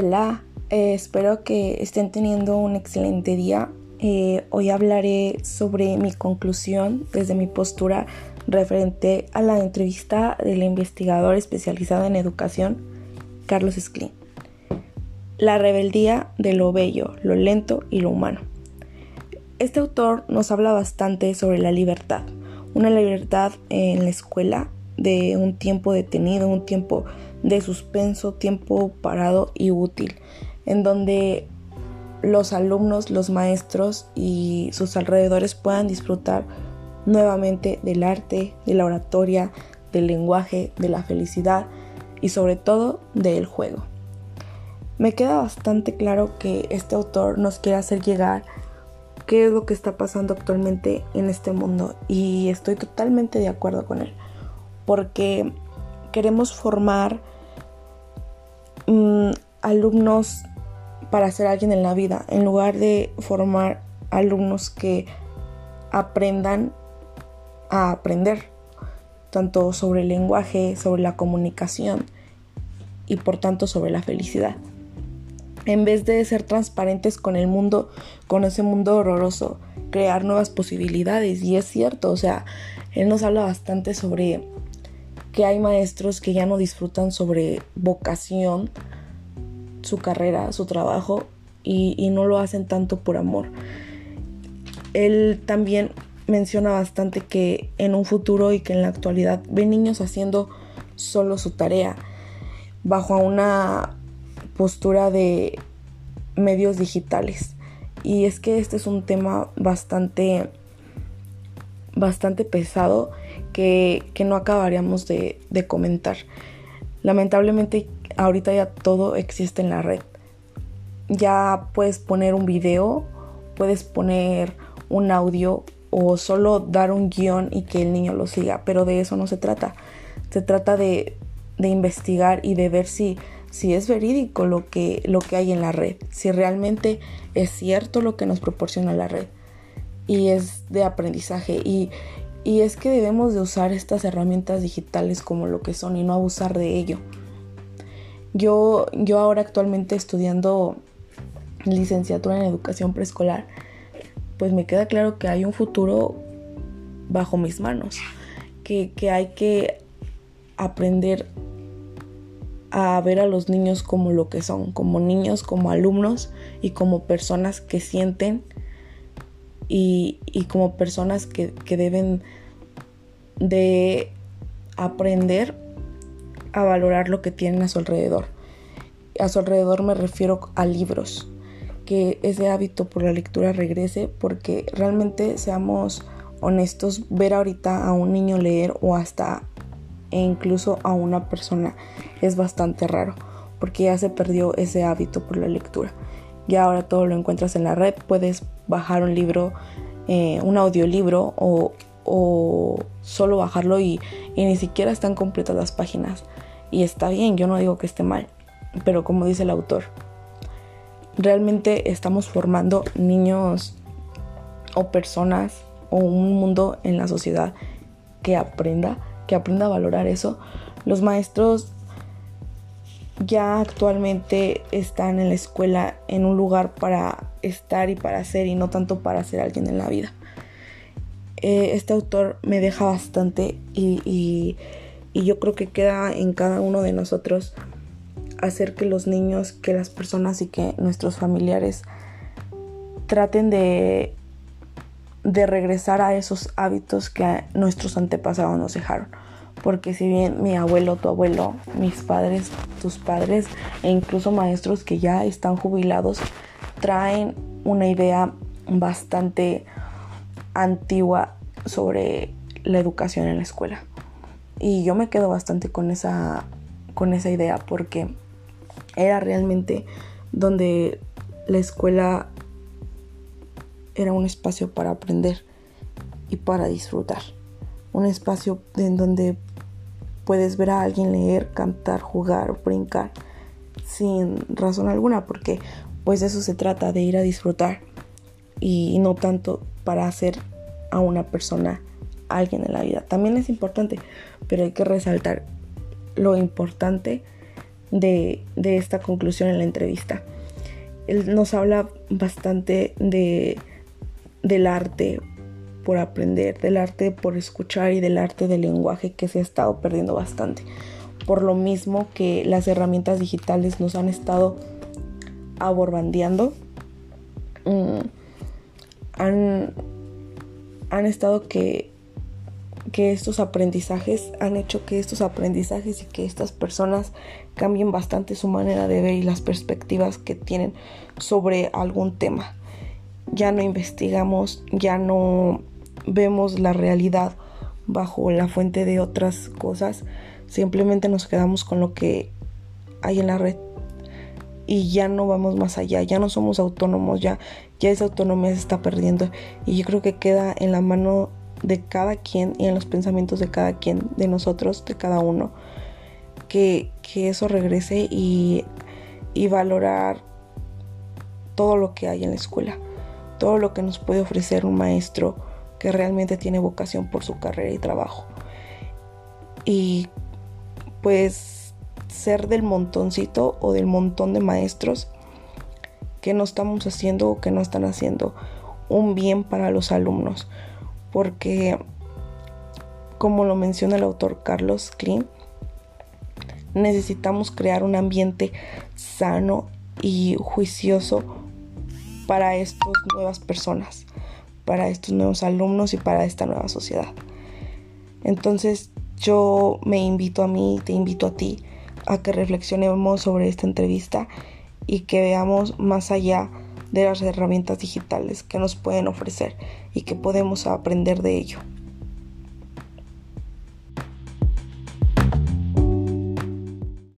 Hola, eh, espero que estén teniendo un excelente día. Eh, hoy hablaré sobre mi conclusión desde mi postura referente a la entrevista del investigador especializado en educación, Carlos Sclin. La rebeldía de lo bello, lo lento y lo humano. Este autor nos habla bastante sobre la libertad, una libertad en la escuela de un tiempo detenido, un tiempo de suspenso, tiempo parado y útil, en donde los alumnos, los maestros y sus alrededores puedan disfrutar nuevamente del arte, de la oratoria, del lenguaje, de la felicidad y sobre todo del juego. Me queda bastante claro que este autor nos quiere hacer llegar qué es lo que está pasando actualmente en este mundo y estoy totalmente de acuerdo con él porque queremos formar mm, alumnos para ser alguien en la vida, en lugar de formar alumnos que aprendan a aprender, tanto sobre el lenguaje, sobre la comunicación y por tanto sobre la felicidad. En vez de ser transparentes con el mundo, con ese mundo horroroso, crear nuevas posibilidades. Y es cierto, o sea, él nos habla bastante sobre que hay maestros que ya no disfrutan sobre vocación, su carrera, su trabajo y, no lo hacen tanto por amor. Él también menciona bastante que en un futuro y que en la actualidad ve niños haciendo solo su tarea bajo una postura de medios digitales. Y es que este es un tema bastante bastante pesado que, no acabaríamos de, comentar. Lamentablemente ahorita ya todo existe en la red. Ya puedes poner un video, puedes poner un audio o solo dar un guion y que el niño lo siga, pero de eso no se trata. Se trata de, investigar y de ver si, si es verídico lo que, lo que hay en la red, si realmente es cierto lo que nos proporciona la red y es de aprendizaje y, es que debemos de usar estas herramientas digitales como lo que son y no abusar de ello. Yo, yo ahora actualmente estudiando licenciatura en educación preescolar, pues me queda claro que hay un futuro bajo mis manos, que, que hay que aprender a ver a los niños como lo que son, como niños, como alumnos y como personas que sienten y, como personas que, deben de aprender a valorar lo que tienen a su alrededor. A su alrededor me refiero a libros, que ese hábito por la lectura regrese porque realmente seamos honestos, ver ahorita a un niño leer o hasta e incluso a una persona es bastante raro porque ya se perdió ese hábito por la lectura. Ya ahora todo lo encuentras en la red, puedes bajar un libro, eh, un audiolibro o, solo bajarlo y, y ni siquiera están completas las páginas. Y está bien, yo no digo que esté mal, pero como dice el autor, realmente estamos formando niños o personas o un mundo en la sociedad que aprenda, que aprenda a valorar eso. Los maestros ya actualmente están en la escuela en un lugar para estar y para ser y no tanto para ser alguien en la vida. Eh, este autor me deja bastante y, yo creo que queda en cada uno de nosotros hacer que los niños, que las personas y que nuestros familiares traten de, de regresar a esos hábitos que nuestros antepasados nos dejaron porque si bien mi abuelo, tu abuelo, mis padres, tus padres e incluso maestros que ya están jubilados traen una idea bastante antigua sobre la educación en la escuela. Y yo me quedo bastante con esa, con esa idea porque era realmente donde la escuela era un espacio para aprender y para disfrutar. Un espacio en donde puedes ver a alguien leer, cantar, jugar brincar sin razón alguna, porque pues eso se trata de ir a disfrutar y no tanto para hacer a una persona alguien en la vida. También es importante, pero hay que resaltar lo importante de, esta conclusión en la entrevista. Él nos habla bastante de, del arte por aprender, del arte por escuchar y del arte del lenguaje que se ha estado perdiendo bastante. Por lo mismo que las herramientas digitales nos han estado aborbandeando. Mm, han, han estado que que estos aprendizajes han hecho que estos aprendizajes y que estas personas cambien bastante su manera de ver y las perspectivas que tienen sobre algún tema. Ya no investigamos, ya no vemos la realidad bajo la fuente de otras cosas, simplemente nos quedamos con lo que hay en la red y ya no vamos más allá, ya no somos autónomos, ya, ya esa autonomía se está perdiendo. Y yo creo que queda en la mano de cada quien y en los pensamientos de cada quien, de nosotros, de cada uno, que, eso regrese y, y valorar todo lo que hay en la escuela, todo lo que nos puede ofrecer un maestro que realmente tiene vocación por su carrera y trabajo. Y pues ser del montoncito o del montón de maestros que no estamos haciendo o que no están haciendo un bien para los alumnos porque, como lo menciona el autor Carlos Klein, necesitamos crear un ambiente sano y juicioso para estas nuevas personas, para estos nuevos alumnos y para esta nueva sociedad. Entonces yo me invito a mí, te invito a ti a que reflexionemos sobre esta entrevista y que veamos más allá de las herramientas digitales que nos pueden ofrecer y que podemos aprender de ello.